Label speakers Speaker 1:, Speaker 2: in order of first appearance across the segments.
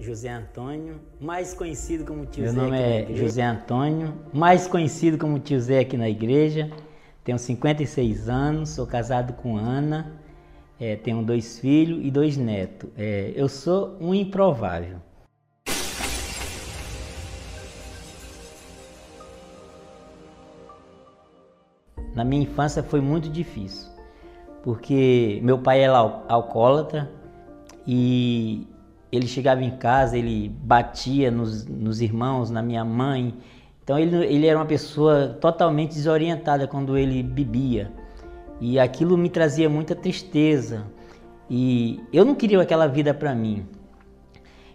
Speaker 1: José Antônio, mais conhecido como Tio
Speaker 2: Meu
Speaker 1: Zé.
Speaker 2: nome
Speaker 1: aqui na
Speaker 2: é. José Antônio, mais conhecido como Tio Zé aqui na igreja. Tenho 56 anos, sou casado com Ana, eh, tenho dois filhos e dois netos. Eh, eu sou um improvável. Na minha infância foi muito difícil, porque meu pai era al- alcoólatra e ele chegava em casa, ele batia nos, nos irmãos, na minha mãe. Então ele, ele era uma pessoa totalmente desorientada quando ele bebia. E aquilo me trazia muita tristeza. E eu não queria aquela vida para mim.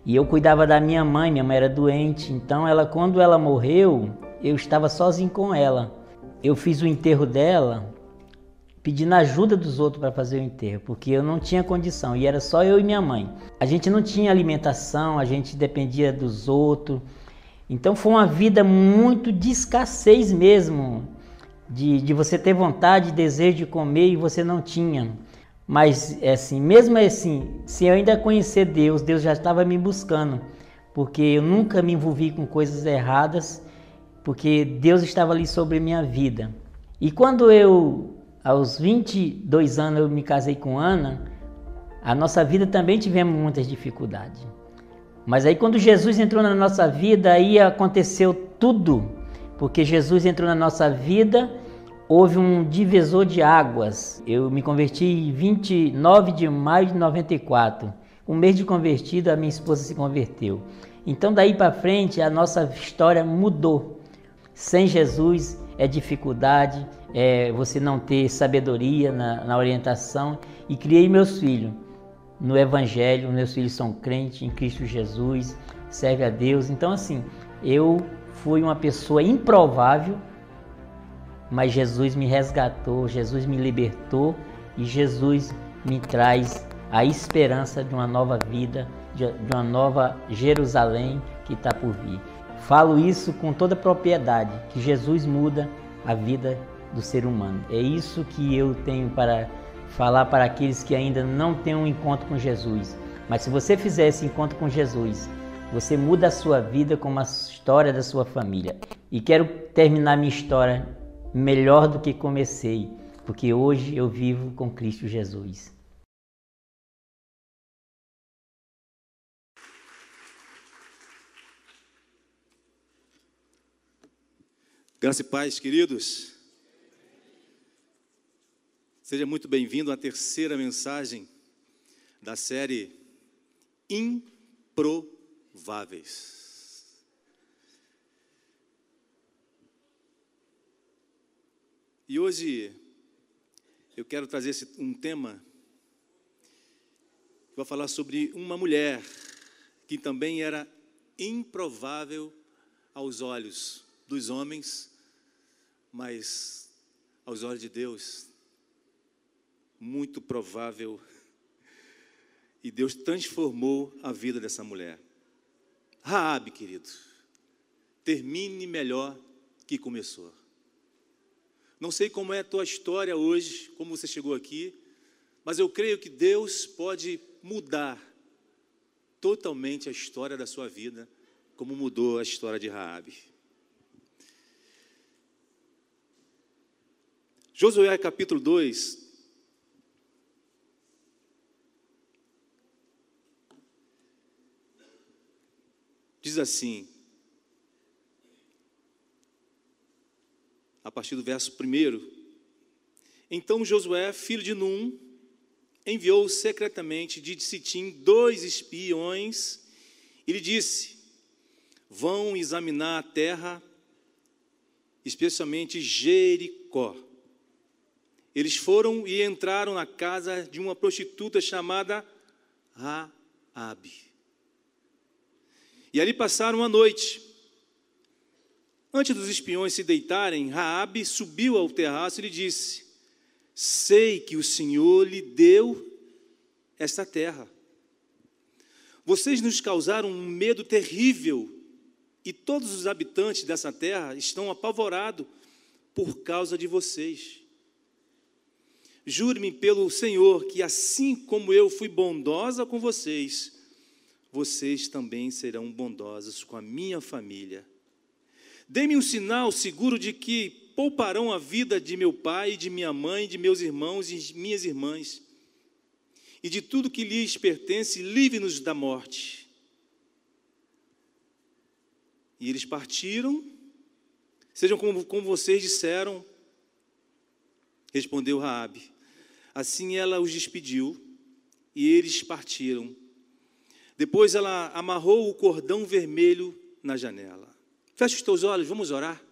Speaker 2: E eu cuidava da minha mãe, minha mãe era doente, então ela quando ela morreu, eu estava sozinho com ela. Eu fiz o enterro dela pedindo ajuda dos outros para fazer o enterro, porque eu não tinha condição e era só eu e minha mãe. A gente não tinha alimentação, a gente dependia dos outros. Então foi uma vida muito de escassez mesmo, de, de você ter vontade, desejo de comer e você não tinha. Mas é assim, mesmo assim, se eu ainda conhecer Deus, Deus já estava me buscando, porque eu nunca me envolvi com coisas erradas, porque Deus estava ali sobre minha vida. E quando eu, aos 22 anos, eu me casei com Ana, a nossa vida também tivemos muitas dificuldades. Mas aí quando Jesus entrou na nossa vida, aí aconteceu tudo, porque Jesus entrou na nossa vida, houve um divisor de águas. Eu me converti em 29 de maio de 94. Um mês de convertido, a minha esposa se converteu. Então daí para frente a nossa história mudou. Sem Jesus é dificuldade, é você não ter sabedoria na, na orientação. E criei meus filhos no Evangelho, meus filhos são crentes em Cristo Jesus, serve a Deus. Então, assim, eu fui uma pessoa improvável, mas Jesus me resgatou, Jesus me libertou e Jesus me traz a esperança de uma nova vida, de uma nova Jerusalém que está por vir. Falo isso com toda propriedade, que Jesus muda a vida do ser humano. É isso que eu tenho para falar para aqueles que ainda não têm um encontro com Jesus. Mas se você fizer esse encontro com Jesus, você muda a sua vida como a história da sua família. E quero terminar minha história melhor do que comecei, porque hoje eu vivo com Cristo Jesus.
Speaker 3: Graça e paz, queridos. Seja muito bem-vindo à terceira mensagem da série Improváveis. E hoje eu quero trazer um tema vai falar sobre uma mulher que também era improvável aos olhos dos homens, mas aos olhos de Deus, muito provável. E Deus transformou a vida dessa mulher. Raabe, querido, termine melhor que começou. Não sei como é a tua história hoje, como você chegou aqui, mas eu creio que Deus pode mudar totalmente a história da sua vida, como mudou a história de Raabe. Josué capítulo 2. Diz assim, a partir do verso 1. Então Josué, filho de Num, enviou secretamente de Sitim dois espiões e lhe disse: Vão examinar a terra, especialmente Jericó. Eles foram e entraram na casa de uma prostituta chamada Raabe. E ali passaram a noite. Antes dos espiões se deitarem, Raabe subiu ao terraço e lhe disse: Sei que o Senhor lhe deu esta terra. Vocês nos causaram um medo terrível, e todos os habitantes dessa terra estão apavorados por causa de vocês. Jure-me pelo Senhor que, assim como eu fui bondosa com vocês, vocês também serão bondosos com a minha família. Dê-me um sinal seguro de que pouparão a vida de meu pai, de minha mãe, de meus irmãos e minhas irmãs, e de tudo que lhes pertence, livre-nos da morte. E eles partiram, sejam como, como vocês disseram, respondeu Raabe. Assim ela os despediu e eles partiram. Depois ela amarrou o cordão vermelho na janela. Feche os teus olhos, vamos orar.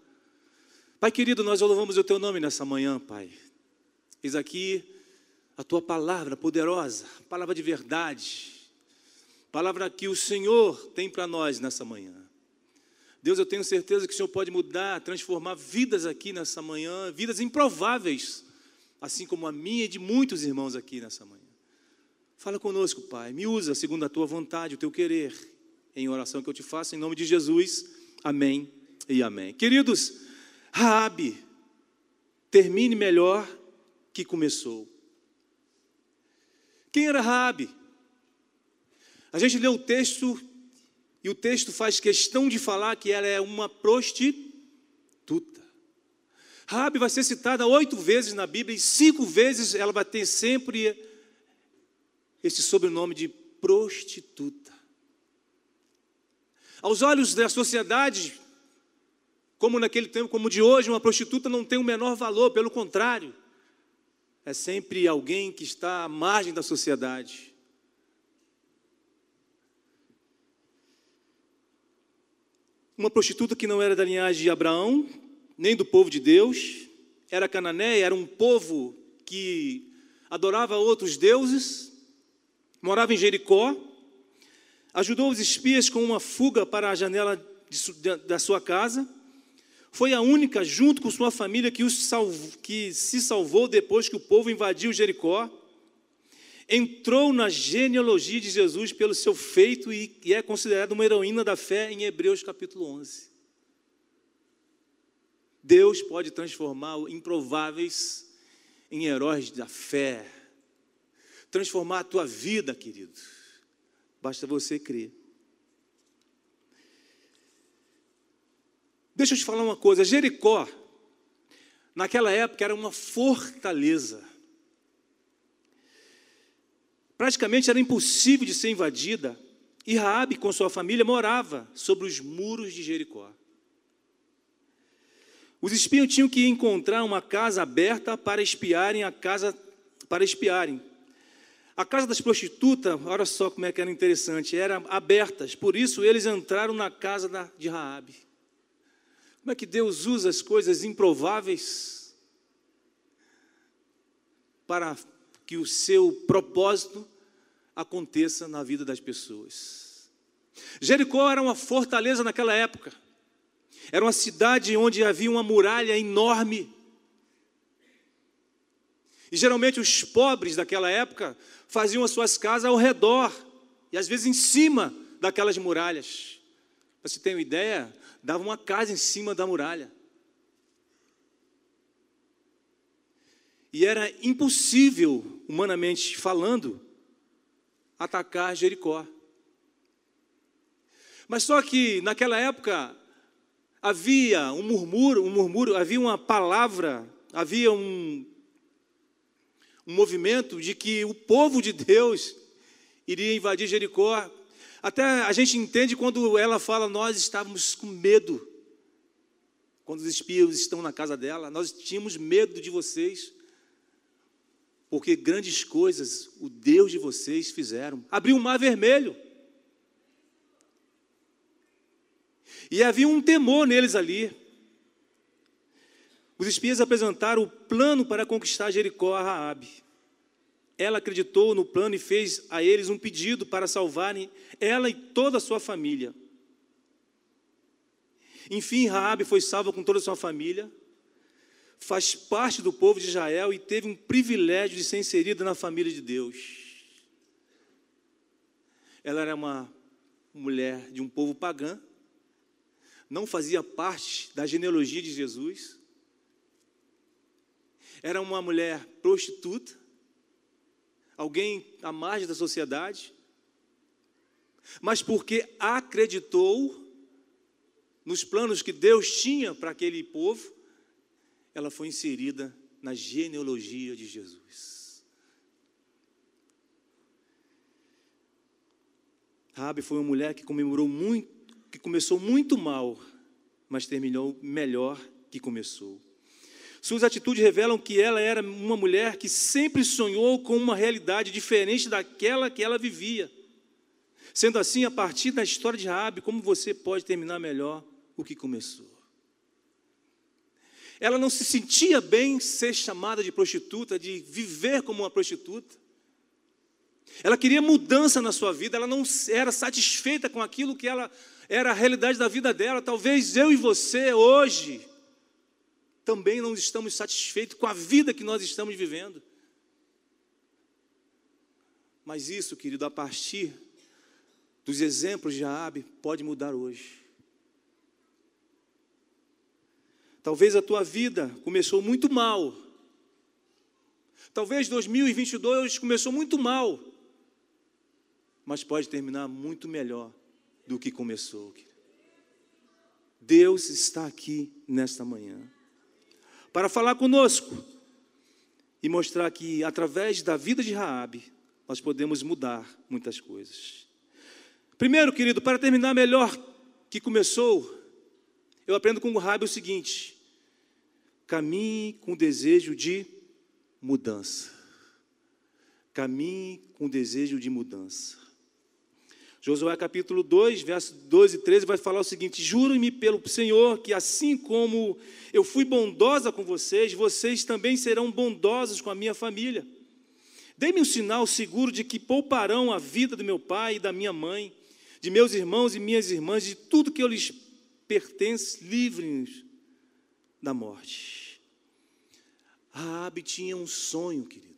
Speaker 3: Pai querido, nós louvamos o teu nome nessa manhã, Pai. Eis aqui a tua palavra poderosa, palavra de verdade, palavra que o Senhor tem para nós nessa manhã. Deus, eu tenho certeza que o Senhor pode mudar, transformar vidas aqui nessa manhã, vidas improváveis, assim como a minha e de muitos irmãos aqui nessa manhã. Fala conosco, Pai, me usa segundo a tua vontade, o teu querer, em oração que eu te faço, em nome de Jesus. Amém e amém. Queridos, Raabe termine melhor que começou. Quem era Raabe? A gente lê o texto e o texto faz questão de falar que ela é uma prostituta. Raabe vai ser citada oito vezes na Bíblia e cinco vezes ela vai ter sempre esse sobrenome de prostituta. Aos olhos da sociedade, como naquele tempo, como de hoje, uma prostituta não tem o menor valor, pelo contrário, é sempre alguém que está à margem da sociedade. Uma prostituta que não era da linhagem de Abraão, nem do povo de Deus, era cananeia, era um povo que adorava outros deuses, morava em Jericó, ajudou os espias com uma fuga para a janela de, da sua casa foi a única, junto com sua família, que, salvou, que se salvou depois que o povo invadiu Jericó. Entrou na genealogia de Jesus pelo seu feito e, e é considerada uma heroína da fé em Hebreus capítulo 11. Deus pode transformar improváveis em heróis da fé, transformar a tua vida, querido. Basta você crer. Deixa eu te falar uma coisa: Jericó, naquela época, era uma fortaleza. Praticamente era impossível de ser invadida, e Raabe com sua família morava sobre os muros de Jericó. Os espiões tinham que encontrar uma casa aberta para espiarem a casa para espiarem. A casa das prostitutas, olha só como é que era interessante, eram abertas, por isso eles entraram na casa de Raabe. Como é que Deus usa as coisas improváveis para que o seu propósito aconteça na vida das pessoas? Jericó era uma fortaleza naquela época. Era uma cidade onde havia uma muralha enorme. E geralmente os pobres daquela época faziam as suas casas ao redor e às vezes em cima daquelas muralhas. Para você ter uma ideia, dava uma casa em cima da muralha. E era impossível, humanamente falando, atacar Jericó. Mas só que naquela época havia um murmúrio, um murmúrio, havia uma palavra, havia um, um movimento de que o povo de Deus iria invadir Jericó até a gente entende quando ela fala, nós estávamos com medo. Quando os espios estão na casa dela, nós tínhamos medo de vocês. Porque grandes coisas o Deus de vocês fizeram. Abriu o mar vermelho. E havia um temor neles ali. Os espias apresentaram o plano para conquistar Jericó a Raabe. Ela acreditou no plano e fez a eles um pedido para salvarem ela e toda a sua família. Enfim, Raabe foi salva com toda a sua família, faz parte do povo de Israel e teve um privilégio de ser inserida na família de Deus. Ela era uma mulher de um povo pagã, não fazia parte da genealogia de Jesus, era uma mulher prostituta, alguém à margem da sociedade, mas porque acreditou nos planos que Deus tinha para aquele povo, ela foi inserida na genealogia de Jesus. Rabi foi uma mulher que comemorou muito, que começou muito mal, mas terminou melhor que começou. Suas atitudes revelam que ela era uma mulher que sempre sonhou com uma realidade diferente daquela que ela vivia. Sendo assim, a partir da história de Rabi, como você pode terminar melhor o que começou? Ela não se sentia bem ser chamada de prostituta, de viver como uma prostituta. Ela queria mudança na sua vida, ela não era satisfeita com aquilo que ela era a realidade da vida dela. Talvez eu e você hoje também não estamos satisfeitos com a vida que nós estamos vivendo. Mas isso, querido, a partir dos exemplos de Jaabe, pode mudar hoje. Talvez a tua vida começou muito mal. Talvez 2022 começou muito mal. Mas pode terminar muito melhor do que começou. Deus está aqui nesta manhã para falar conosco e mostrar que através da vida de Raabe nós podemos mudar muitas coisas. Primeiro, querido, para terminar melhor que começou, eu aprendo com o Raabe o seguinte: caminhe com desejo de mudança. Caminhe com desejo de mudança. Josué capítulo 2, verso 12 e 13 vai falar o seguinte: Juro-me pelo Senhor que assim como eu fui bondosa com vocês, vocês também serão bondosos com a minha família. Dê-me um sinal seguro de que pouparão a vida do meu pai e da minha mãe, de meus irmãos e minhas irmãs, de tudo que eu lhes pertence, livre-nos da morte. Raabe tinha um sonho, querido.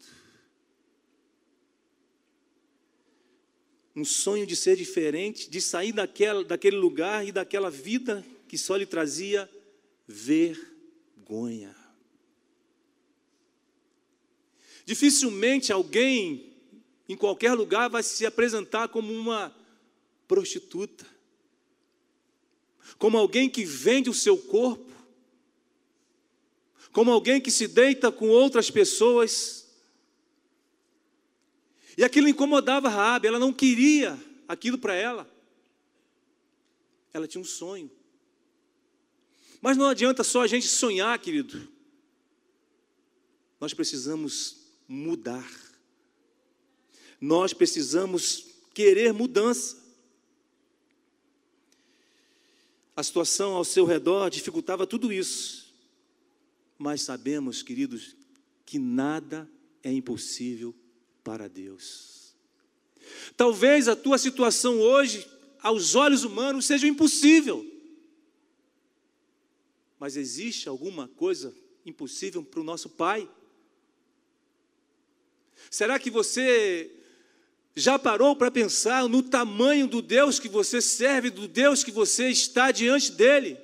Speaker 3: Um sonho de ser diferente, de sair daquela, daquele lugar e daquela vida que só lhe trazia vergonha. Dificilmente alguém em qualquer lugar vai se apresentar como uma prostituta, como alguém que vende o seu corpo, como alguém que se deita com outras pessoas e aquilo incomodava Raabe, ela não queria aquilo para ela. Ela tinha um sonho. Mas não adianta só a gente sonhar, querido. Nós precisamos mudar. Nós precisamos querer mudança. A situação ao seu redor dificultava tudo isso. Mas sabemos, queridos, que nada é impossível para Deus. Talvez a tua situação hoje, aos olhos humanos, seja impossível. Mas existe alguma coisa impossível para o nosso Pai? Será que você já parou para pensar no tamanho do Deus que você serve, do Deus que você está diante dele?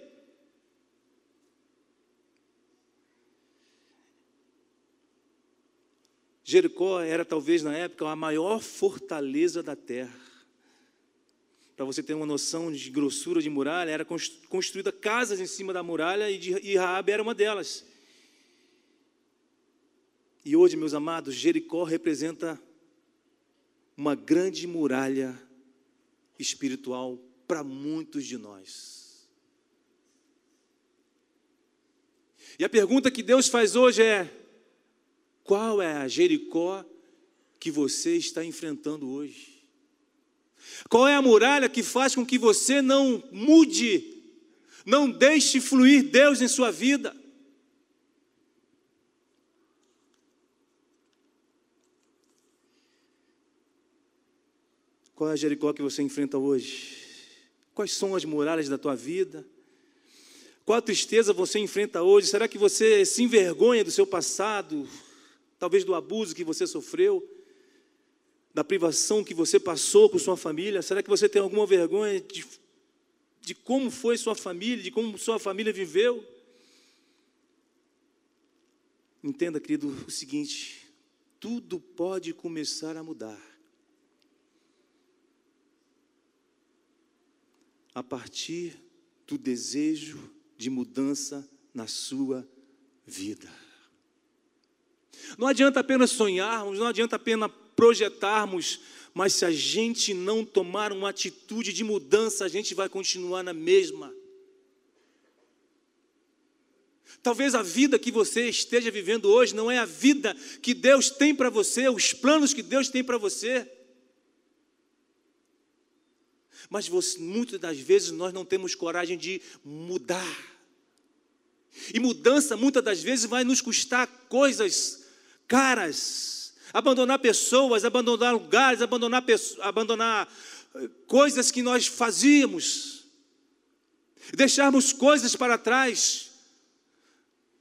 Speaker 3: Jericó era talvez na época a maior fortaleza da terra. Para você ter uma noção de grossura de muralha, era construída casas em cima da muralha e, de, e Raabe era uma delas. E hoje, meus amados, Jericó representa uma grande muralha espiritual para muitos de nós. E a pergunta que Deus faz hoje é: qual é a Jericó que você está enfrentando hoje? Qual é a muralha que faz com que você não mude, não deixe fluir Deus em sua vida? Qual é a Jericó que você enfrenta hoje? Quais são as muralhas da tua vida? Qual tristeza você enfrenta hoje? Será que você se envergonha do seu passado? Talvez do abuso que você sofreu, da privação que você passou com sua família? Será que você tem alguma vergonha de, de como foi sua família, de como sua família viveu? Entenda, querido, o seguinte: tudo pode começar a mudar. a partir do desejo de mudança na sua vida. Não adianta apenas sonharmos, não adianta apenas projetarmos, mas se a gente não tomar uma atitude de mudança, a gente vai continuar na mesma. Talvez a vida que você esteja vivendo hoje não é a vida que Deus tem para você, os planos que Deus tem para você. Mas você, muitas das vezes nós não temos coragem de mudar. E mudança muitas das vezes vai nos custar coisas caras. Abandonar pessoas, abandonar lugares, abandonar, abandonar eh, coisas que nós fazíamos. Deixarmos coisas para trás.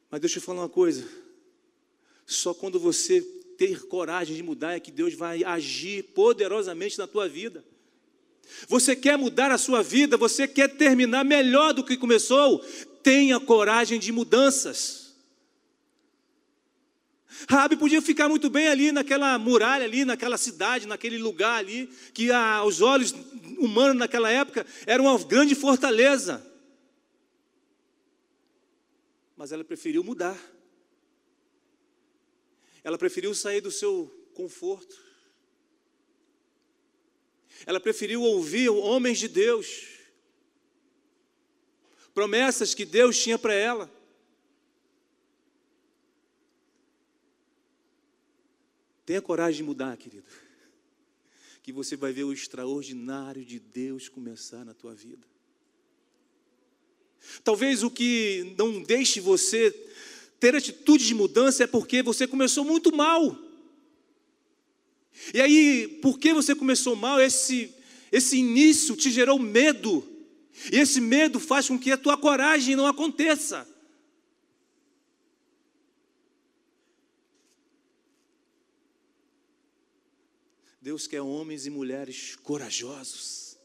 Speaker 3: Mas deixa eu falar uma coisa. Só quando você ter coragem de mudar é que Deus vai agir poderosamente na tua vida. Você quer mudar a sua vida, você quer terminar melhor do que começou, tenha coragem de mudanças. Rabi podia ficar muito bem ali naquela muralha ali, naquela cidade, naquele lugar ali, que aos olhos humanos naquela época era uma grande fortaleza. Mas ela preferiu mudar. Ela preferiu sair do seu conforto. Ela preferiu ouvir homens de Deus, promessas que Deus tinha para ela. Tenha coragem de mudar, querido, que você vai ver o extraordinário de Deus começar na tua vida. Talvez o que não deixe você ter atitude de mudança é porque você começou muito mal. E aí, porque você começou mal, esse, esse início te gerou medo. E esse medo faz com que a tua coragem não aconteça. Deus quer homens e mulheres corajosos,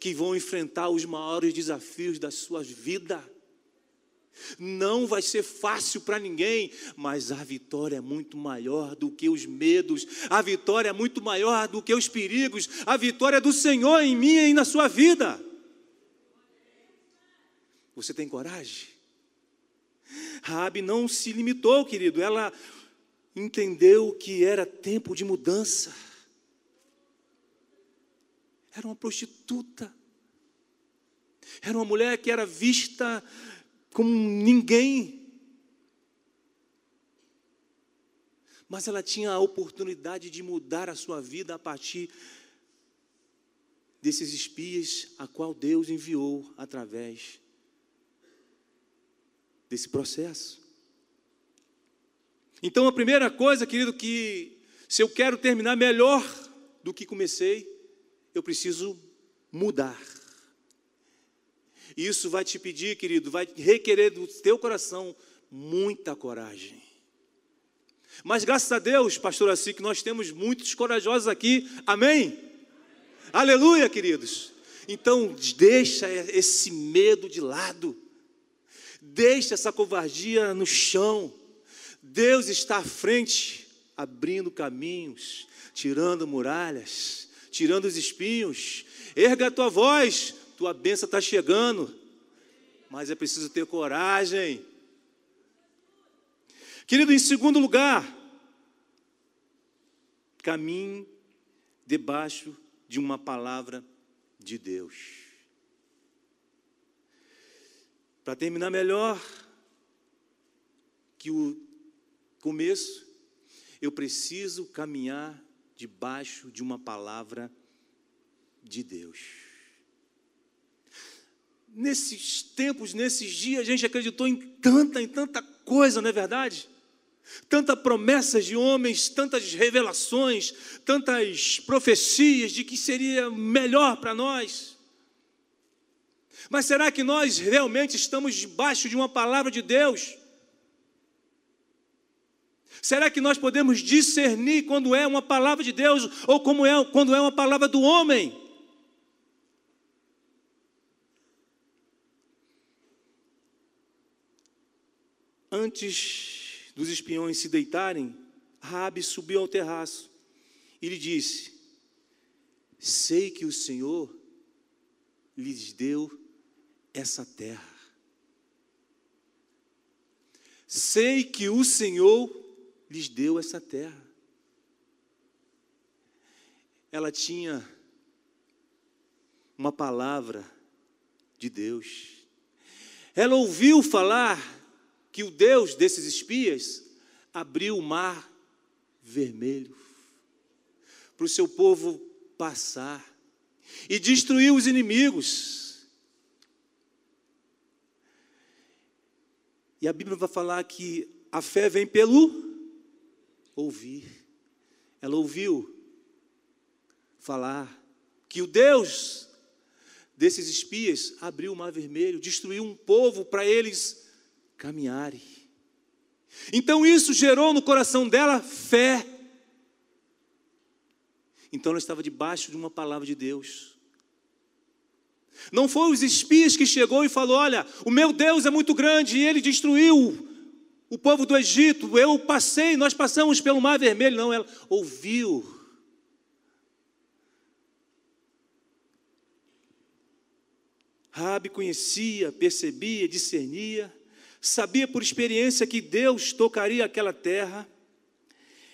Speaker 3: que vão enfrentar os maiores desafios das suas vidas. Não vai ser fácil para ninguém, mas a vitória é muito maior do que os medos, a vitória é muito maior do que os perigos, a vitória é do Senhor em mim e na sua vida. Você tem coragem? Raabe não se limitou, querido, ela entendeu que era tempo de mudança. Era uma prostituta. Era uma mulher que era vista como ninguém. Mas ela tinha a oportunidade de mudar a sua vida a partir desses espias a qual Deus enviou através desse processo. Então, a primeira coisa, querido, que se eu quero terminar melhor do que comecei, eu preciso mudar. Isso vai te pedir, querido, vai requerer do teu coração muita coragem. Mas graças a Deus, pastor assim, que nós temos muitos corajosos aqui. Amém? Amém? Aleluia, queridos. Então, deixa esse medo de lado. Deixa essa covardia no chão. Deus está à frente, abrindo caminhos, tirando muralhas, tirando os espinhos. Erga a tua voz, tua bênção está chegando, mas é preciso ter coragem. Querido, em segundo lugar, caminhe debaixo de uma palavra de Deus. Para terminar melhor que o começo, eu preciso caminhar debaixo de uma palavra de Deus nesses tempos, nesses dias, a gente acreditou em tanta, em tanta coisa, não é verdade? Tantas promessas de homens, tantas revelações, tantas profecias de que seria melhor para nós. Mas será que nós realmente estamos debaixo de uma palavra de Deus? Será que nós podemos discernir quando é uma palavra de Deus ou como é, quando é uma palavra do homem? Antes dos espiões se deitarem, Rabi subiu ao terraço e lhe disse: Sei que o Senhor lhes deu essa terra. Sei que o Senhor lhes deu essa terra. Ela tinha uma palavra de Deus. Ela ouviu falar que o Deus desses espias abriu o mar vermelho para o seu povo passar e destruiu os inimigos. E a Bíblia vai falar que a fé vem pelo ouvir. Ela ouviu falar que o Deus desses espias abriu o mar vermelho, destruiu um povo para eles caminharem. Então isso gerou no coração dela fé. Então ela estava debaixo de uma palavra de Deus. Não foi os espias que chegou e falou: Olha, o meu Deus é muito grande e ele destruiu o povo do Egito. Eu passei, nós passamos pelo Mar Vermelho. Não, ela ouviu. Rabi conhecia, percebia, discernia, sabia por experiência que Deus tocaria aquela terra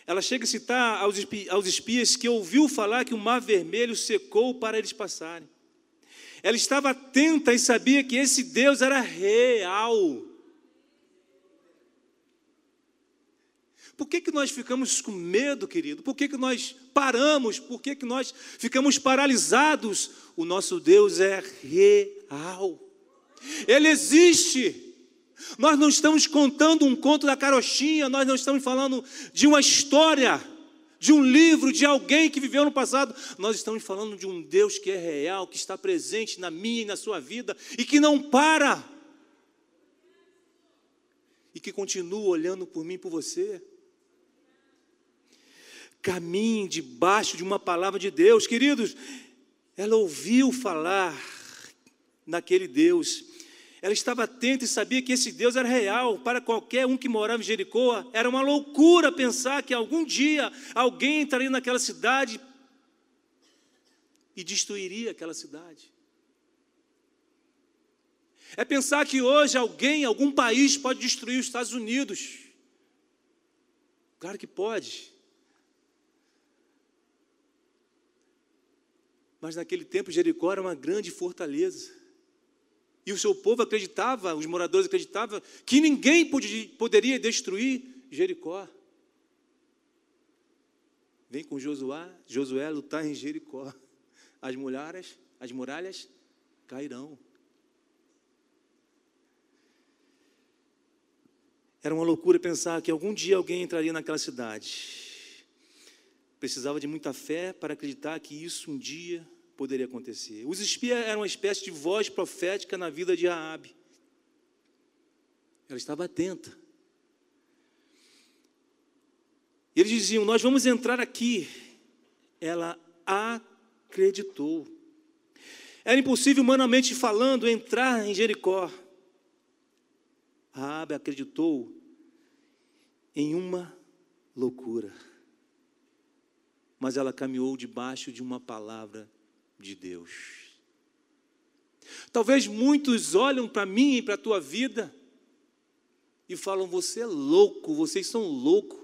Speaker 3: ela chega a citar aos espias que ouviu falar que o mar vermelho secou para eles passarem. Ela estava atenta e sabia que esse Deus era real. Por que, que nós ficamos com medo, querido? Por que, que nós paramos? Por que, que nós ficamos paralisados? O nosso Deus é real. Ele existe. Nós não estamos contando um conto da carochinha, nós não estamos falando de uma história, de um livro, de alguém que viveu no passado. Nós estamos falando de um Deus que é real, que está presente na minha e na sua vida e que não para. E que continua olhando por mim e por você. Caminhe debaixo de uma palavra de Deus, queridos. Ela ouviu falar naquele Deus ela estava atenta e sabia que esse Deus era real. Para qualquer um que morava em Jericó, era uma loucura pensar que algum dia alguém entraria naquela cidade e destruiria aquela cidade. É pensar que hoje alguém, algum país pode destruir os Estados Unidos. Claro que pode. Mas naquele tempo Jericó era uma grande fortaleza. E o seu povo acreditava, os moradores acreditavam, que ninguém poderia destruir Jericó. Vem com Josué, Josué lutar em Jericó. As muralhas, as muralhas cairão. Era uma loucura pensar que algum dia alguém entraria naquela cidade. Precisava de muita fé para acreditar que isso um dia poderia acontecer. Os espias eram uma espécie de voz profética na vida de Raabe. Ela estava atenta. Eles diziam: Nós vamos entrar aqui. Ela acreditou. Era impossível, humanamente falando, entrar em Jericó. Raabe acreditou em uma loucura. Mas ela caminhou debaixo de uma palavra de Deus. Talvez muitos olham para mim e para a tua vida e falam: você é louco, vocês são loucos,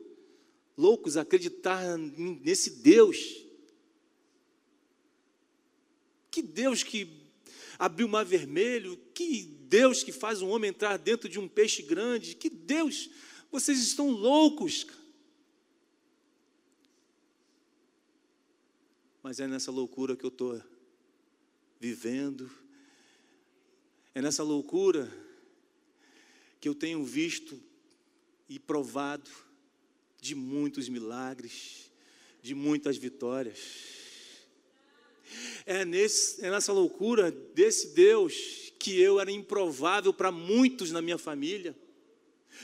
Speaker 3: loucos acreditar nesse Deus. Que Deus que abriu o mar vermelho, que Deus que faz um homem entrar dentro de um peixe grande, que Deus, vocês estão loucos. Mas é nessa loucura que eu estou vivendo, é nessa loucura que eu tenho visto e provado de muitos milagres, de muitas vitórias. É, nesse, é nessa loucura desse Deus que eu era improvável para muitos na minha família.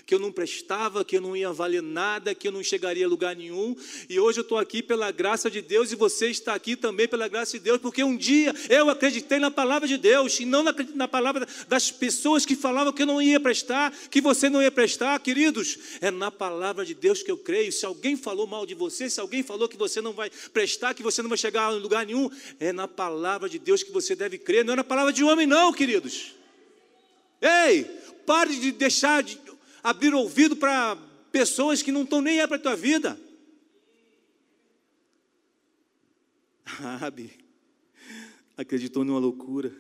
Speaker 3: Que eu não prestava, que eu não ia valer nada, que eu não chegaria a lugar nenhum. E hoje eu estou aqui pela graça de Deus e você está aqui também pela graça de Deus, porque um dia eu acreditei na palavra de Deus e não na, na palavra das pessoas que falavam que eu não ia prestar, que você não ia prestar. Queridos, é na palavra de Deus que eu creio. Se alguém falou mal de você, se alguém falou que você não vai prestar, que você não vai chegar a lugar nenhum, é na palavra de Deus que você deve crer, não é na palavra de homem, não, queridos. Ei, pare de deixar de abrir ouvido para pessoas que não estão nem aí para a tua vida. Rabi acreditou numa loucura.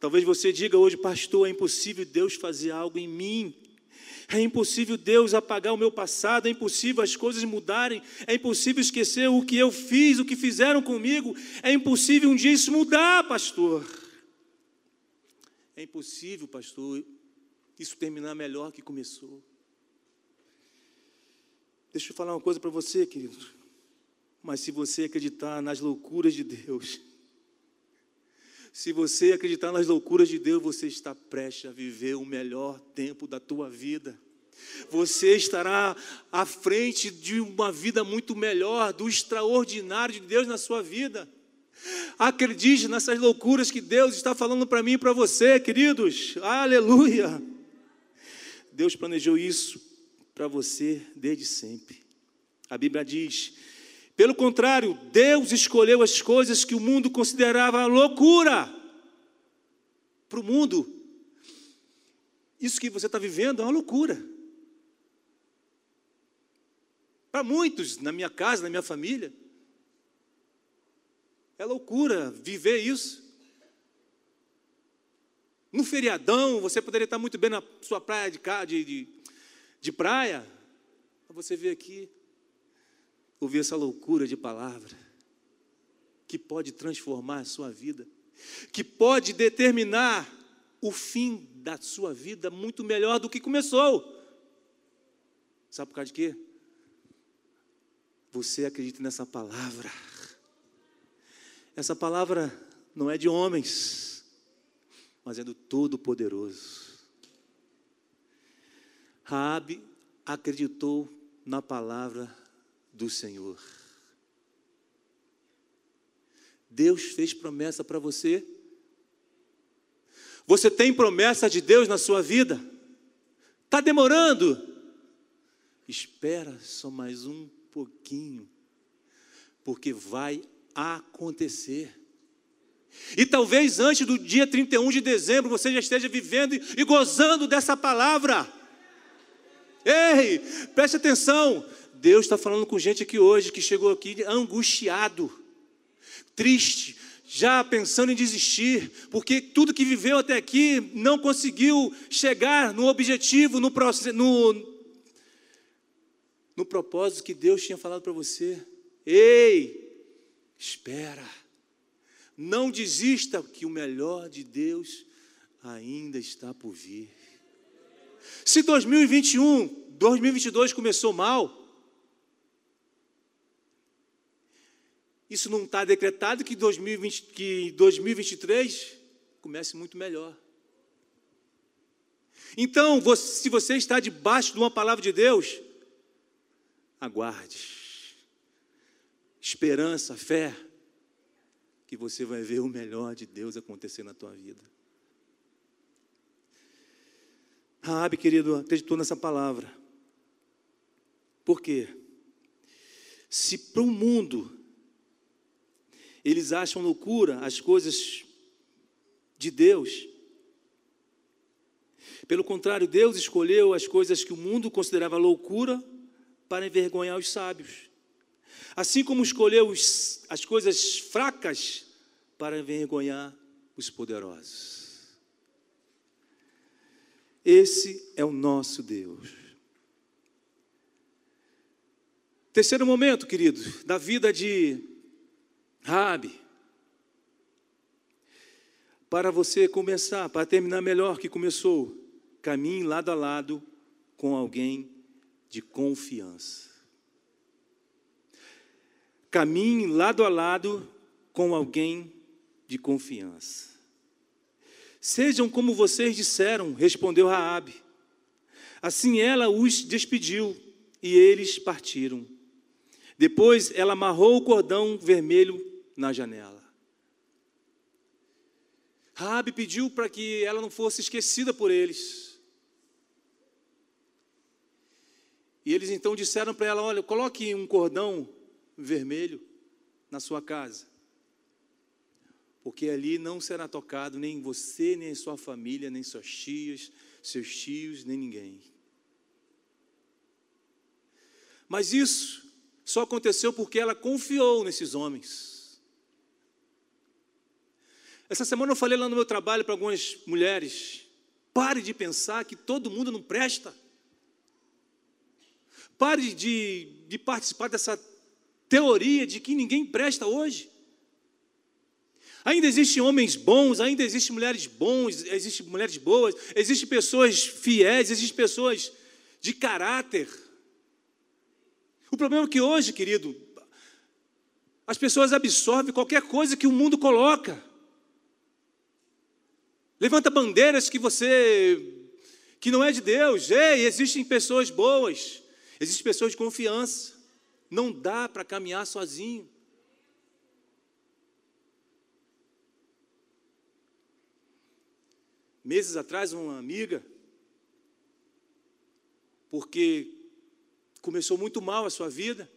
Speaker 3: Talvez você diga hoje, pastor, é impossível Deus fazer algo em mim. É impossível Deus apagar o meu passado, é impossível as coisas mudarem, é impossível esquecer o que eu fiz, o que fizeram comigo, é impossível um dia isso mudar, pastor. É impossível, pastor, isso terminar melhor que começou. Deixa eu falar uma coisa para você, querido. Mas se você acreditar nas loucuras de Deus, se você acreditar nas loucuras de Deus, você está prestes a viver o melhor tempo da tua vida. Você estará à frente de uma vida muito melhor, do extraordinário de Deus na sua vida. Acredite nessas loucuras que Deus está falando para mim e para você, queridos. Aleluia. Deus planejou isso para você desde sempre. A Bíblia diz: pelo contrário, Deus escolheu as coisas que o mundo considerava loucura para o mundo. Isso que você está vivendo é uma loucura. Para muitos, na minha casa, na minha família, é loucura viver isso. No feriadão, você poderia estar muito bem na sua praia de, de, de, de praia. Você vê aqui, ouvir essa loucura de palavra, que pode transformar a sua vida, que pode determinar o fim da sua vida muito melhor do que começou. Sabe por causa de quê? Você acredita nessa palavra. Essa palavra não é de homens mas é do Todo-Poderoso. Raabe acreditou na palavra do Senhor. Deus fez promessa para você. Você tem promessa de Deus na sua vida? Está demorando? Espera só mais um pouquinho, porque vai acontecer. E talvez antes do dia 31 de dezembro você já esteja vivendo e gozando dessa palavra. Ei, preste atenção. Deus está falando com gente aqui hoje que chegou aqui angustiado, triste, já pensando em desistir, porque tudo que viveu até aqui não conseguiu chegar no objetivo, no, no, no propósito que Deus tinha falado para você. Ei, espera. Não desista, que o melhor de Deus ainda está por vir. Se 2021, 2022 começou mal, isso não está decretado que, 2020, que 2023 comece muito melhor. Então, se você está debaixo de uma palavra de Deus, aguarde. Esperança, fé que você vai ver o melhor de Deus acontecer na tua vida. Raabe, querido, acreditou nessa palavra. Por quê? Se para o mundo eles acham loucura as coisas de Deus, pelo contrário, Deus escolheu as coisas que o mundo considerava loucura para envergonhar os sábios. Assim como escolheu os, as coisas fracas para envergonhar os poderosos. Esse é o nosso Deus. Terceiro momento, querido, da vida de Rabi. Para você começar, para terminar melhor que começou, caminhe lado a lado com alguém de confiança. Caminhe lado a lado com alguém de confiança. Sejam como vocês disseram, respondeu Raabe. Assim ela os despediu e eles partiram. Depois ela amarrou o cordão vermelho na janela. Rabi pediu para que ela não fosse esquecida por eles. E eles então disseram para ela: Olha, coloque um cordão vermelho na sua casa, porque ali não será tocado nem você, nem sua família, nem suas tias, seus tios, nem ninguém. Mas isso só aconteceu porque ela confiou nesses homens. Essa semana eu falei lá no meu trabalho para algumas mulheres: pare de pensar que todo mundo não presta. Pare de, de participar dessa teoria de que ninguém presta hoje. Ainda existem homens bons, ainda existem mulheres bons, existem mulheres boas, existem pessoas fiéis, existem pessoas de caráter. O problema é que hoje, querido, as pessoas absorvem qualquer coisa que o mundo coloca. Levanta bandeiras que você que não é de Deus. Ei, existem pessoas boas, existem pessoas de confiança. Não dá para caminhar sozinho. Meses atrás, uma amiga, porque começou muito mal a sua vida,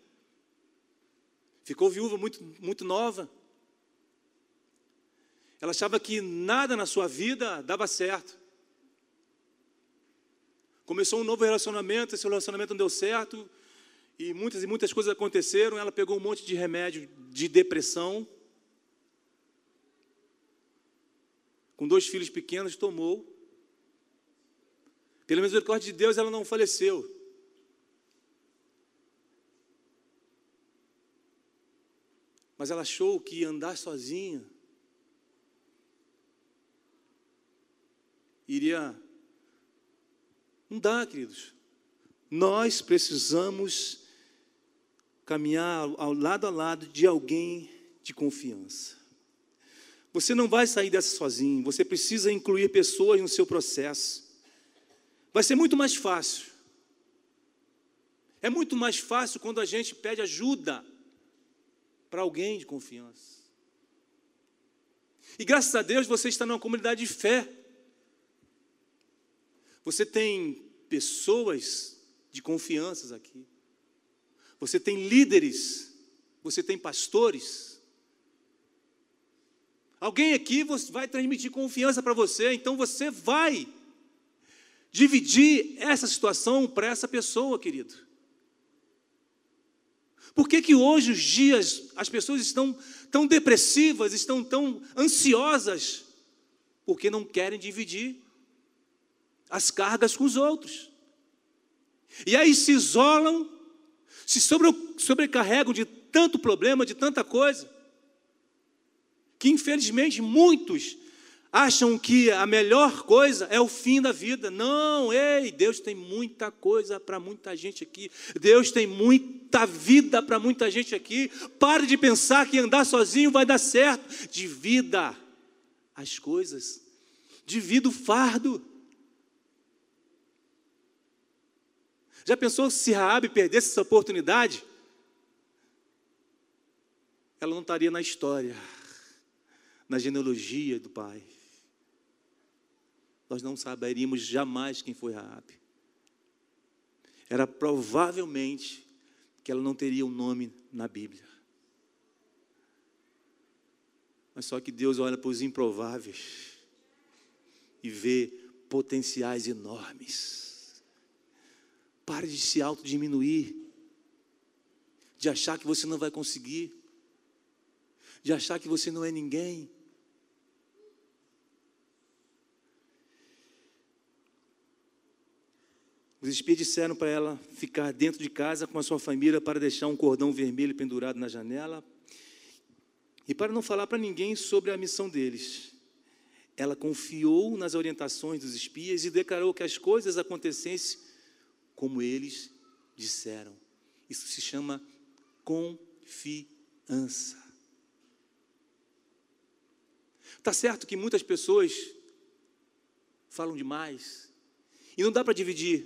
Speaker 3: ficou viúva muito, muito nova. Ela achava que nada na sua vida dava certo. Começou um novo relacionamento, esse relacionamento não deu certo, e muitas e muitas coisas aconteceram. Ela pegou um monte de remédio de depressão. Com dois filhos pequenos, tomou. Pela misericórdia de Deus, ela não faleceu. mas ela achou que andar sozinha iria. Não dá, queridos. Nós precisamos caminhar ao lado a lado de alguém de confiança. Você não vai sair dessa sozinho, você precisa incluir pessoas no seu processo. Vai ser muito mais fácil. É muito mais fácil quando a gente pede ajuda para alguém de confiança. E graças a Deus você está numa comunidade de fé. Você tem pessoas de confianças aqui. Você tem líderes, você tem pastores. Alguém aqui vai transmitir confiança para você, então você vai dividir essa situação para essa pessoa, querido. Por que, que hoje os dias as pessoas estão tão depressivas, estão tão ansiosas? Porque não querem dividir as cargas com os outros. E aí se isolam, se sobre, sobrecarregam de tanto problema, de tanta coisa, que infelizmente muitos acham que a melhor coisa é o fim da vida. Não, ei, Deus tem muita coisa para muita gente aqui. Deus tem muita vida para muita gente aqui. Pare de pensar que andar sozinho vai dar certo. Divida as coisas. Divida o fardo. Já pensou se Raabe perdesse essa oportunidade? Ela não estaria na história, na genealogia do pai nós não saberíamos jamais quem foi Raabe. Era provavelmente que ela não teria um nome na Bíblia. Mas só que Deus olha para os improváveis e vê potenciais enormes. Pare de se autodiminuir, de achar que você não vai conseguir, de achar que você não é ninguém. Os espias disseram para ela ficar dentro de casa com a sua família para deixar um cordão vermelho pendurado na janela e para não falar para ninguém sobre a missão deles. Ela confiou nas orientações dos espias e declarou que as coisas acontecessem como eles disseram. Isso se chama confiança. Tá certo que muitas pessoas falam demais e não dá para dividir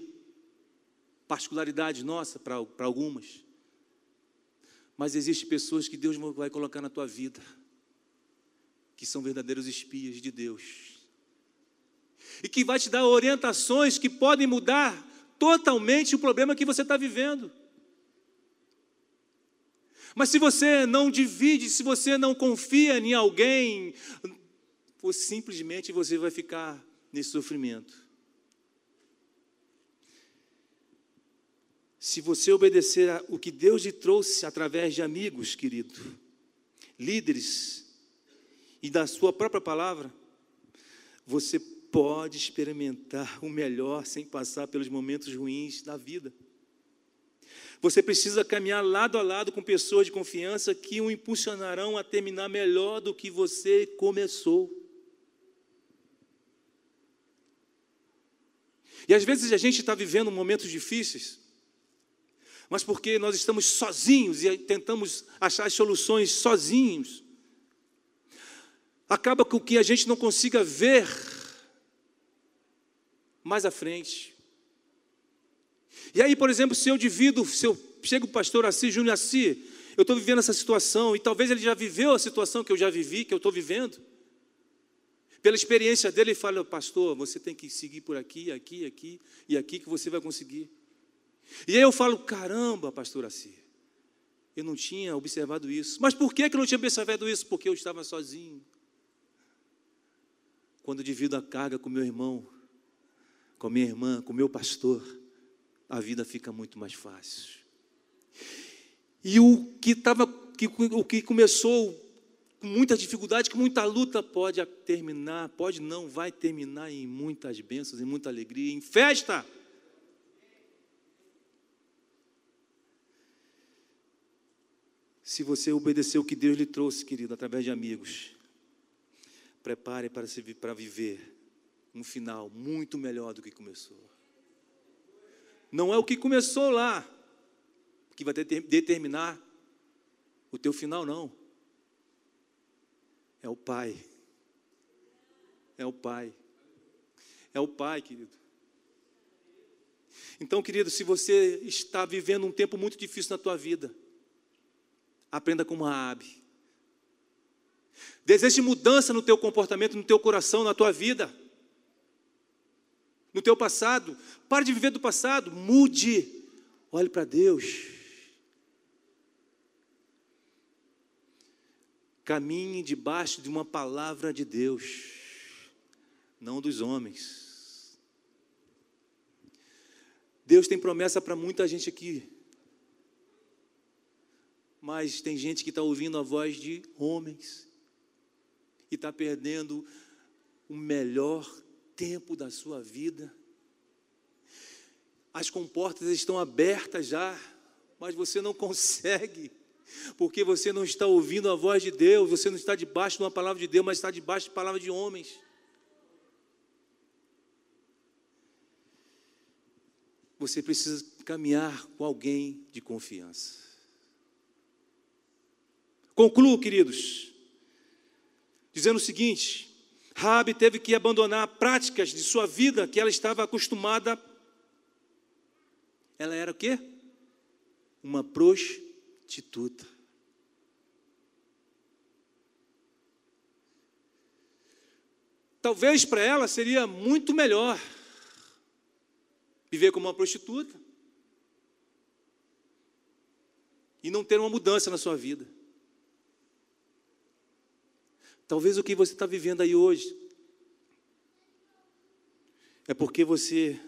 Speaker 3: particularidade nossa para algumas. Mas existem pessoas que Deus vai colocar na tua vida, que são verdadeiros espias de Deus. E que vai te dar orientações que podem mudar totalmente o problema que você está vivendo. Mas se você não divide, se você não confia em alguém, simplesmente você vai ficar nesse sofrimento. Se você obedecer o que Deus lhe trouxe através de amigos, querido, líderes e da sua própria palavra, você pode experimentar o melhor sem passar pelos momentos ruins da vida. Você precisa caminhar lado a lado com pessoas de confiança que o impulsionarão a terminar melhor do que você começou. E às vezes a gente está vivendo momentos difíceis, mas porque nós estamos sozinhos e tentamos achar as soluções sozinhos, acaba com que a gente não consiga ver mais à frente. E aí, por exemplo, se eu divido, se eu chego o pastor Assis, Júnior Assis, eu estou vivendo essa situação, e talvez ele já viveu a situação que eu já vivi, que eu estou vivendo. Pela experiência dele, ele fala, pastor, você tem que seguir por aqui, aqui, aqui e aqui que você vai conseguir. E aí eu falo, caramba, pastor Assi, eu não tinha observado isso. Mas por que, que eu não tinha observado isso? Porque eu estava sozinho. Quando divido a carga com meu irmão, com a minha irmã, com o meu pastor, a vida fica muito mais fácil. E o que estava, que, o que começou com muita dificuldade, com muita luta, pode terminar, pode não, vai terminar em muitas bênçãos, em muita alegria, em festa. Se você obedecer o que Deus lhe trouxe, querido, através de amigos, prepare para, se, para viver um final muito melhor do que começou. Não é o que começou lá que vai determinar o teu final, não. É o Pai. É o Pai. É o Pai, querido. Então, querido, se você está vivendo um tempo muito difícil na tua vida, Aprenda como Raabe. Deseje mudança no teu comportamento, no teu coração, na tua vida, no teu passado. Pare de viver do passado, mude. Olhe para Deus. Caminhe debaixo de uma palavra de Deus, não dos homens. Deus tem promessa para muita gente aqui mas tem gente que está ouvindo a voz de homens e está perdendo o melhor tempo da sua vida. As comportas estão abertas já, mas você não consegue, porque você não está ouvindo a voz de Deus, você não está debaixo de uma palavra de Deus, mas está debaixo de palavra de homens. Você precisa caminhar com alguém de confiança. Concluo, queridos, dizendo o seguinte: Rabi teve que abandonar práticas de sua vida que ela estava acostumada. Ela era o quê? Uma prostituta. Talvez para ela seria muito melhor viver como uma prostituta e não ter uma mudança na sua vida. Talvez o que você está vivendo aí hoje é porque você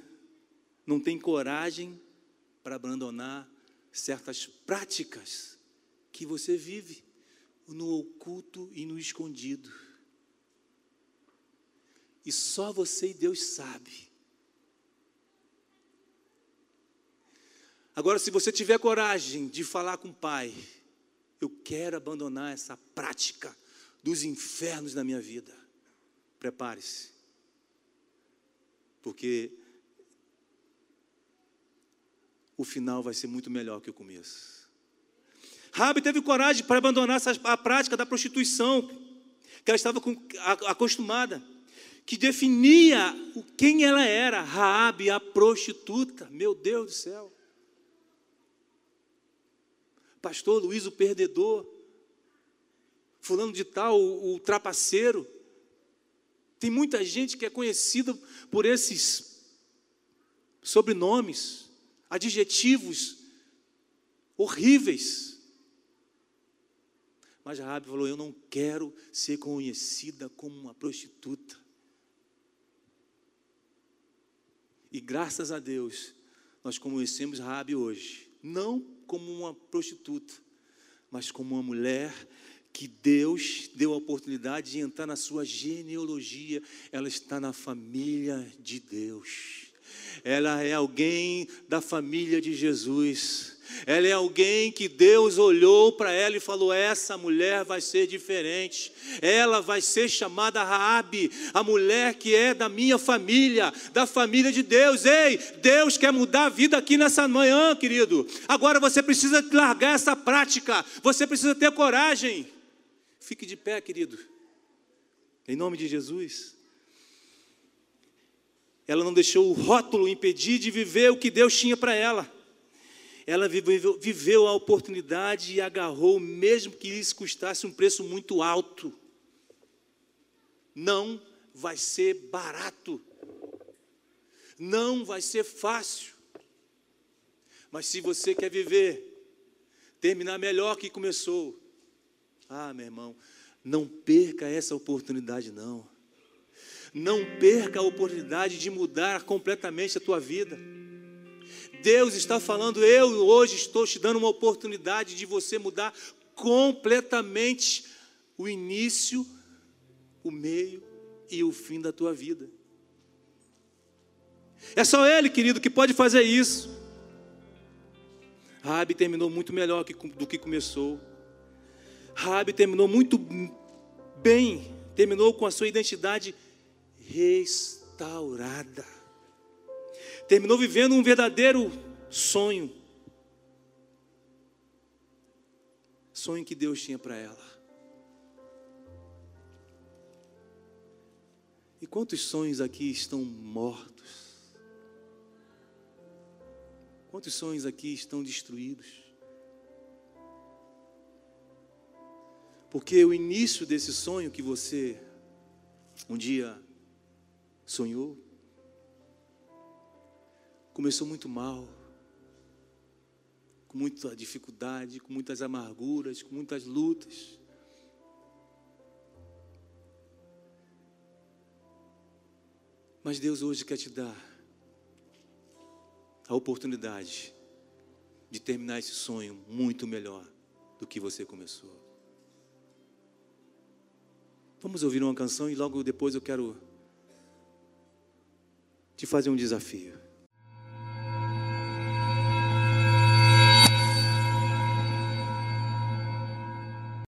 Speaker 3: não tem coragem para abandonar certas práticas que você vive no oculto e no escondido. E só você e Deus sabe. Agora, se você tiver coragem de falar com o Pai, eu quero abandonar essa prática dos infernos na minha vida. Prepare-se, porque o final vai ser muito melhor que o começo. Rabi teve coragem para abandonar a prática da prostituição, que ela estava acostumada, que definia quem ela era, Raabe, a prostituta. Meu Deus do céu. Pastor Luiz o perdedor. Fulano de tal, o, o trapaceiro. Tem muita gente que é conhecida por esses sobrenomes, adjetivos horríveis. Mas Rabi falou: Eu não quero ser conhecida como uma prostituta. E graças a Deus, nós conhecemos Rabi hoje, não como uma prostituta, mas como uma mulher que Deus deu a oportunidade de entrar na sua genealogia, ela está na família de Deus. Ela é alguém da família de Jesus. Ela é alguém que Deus olhou para ela e falou: essa mulher vai ser diferente. Ela vai ser chamada Raabe, a mulher que é da minha família, da família de Deus. Ei, Deus quer mudar a vida aqui nessa manhã, querido. Agora você precisa largar essa prática. Você precisa ter coragem. Fique de pé, querido. Em nome de Jesus. Ela não deixou o rótulo impedir de viver o que Deus tinha para ela. Ela viveu, viveu, a oportunidade e agarrou, mesmo que isso custasse um preço muito alto. Não vai ser barato. Não vai ser fácil. Mas se você quer viver, terminar melhor que começou, ah, meu irmão, não perca essa oportunidade, não. Não perca a oportunidade de mudar completamente a tua vida. Deus está falando, eu hoje estou te dando uma oportunidade de você mudar completamente o início, o meio e o fim da tua vida. É só Ele, querido, que pode fazer isso. Rabi terminou muito melhor do que começou. Rabi terminou muito bem, terminou com a sua identidade restaurada. Terminou vivendo um verdadeiro sonho. Sonho que Deus tinha para ela. E quantos sonhos aqui estão mortos? Quantos sonhos aqui estão destruídos? Porque o início desse sonho que você um dia sonhou começou muito mal, com muita dificuldade, com muitas amarguras, com muitas lutas. Mas Deus hoje quer te dar a oportunidade de terminar esse sonho muito melhor do que você começou. Vamos ouvir uma canção e logo depois eu quero te fazer um desafio.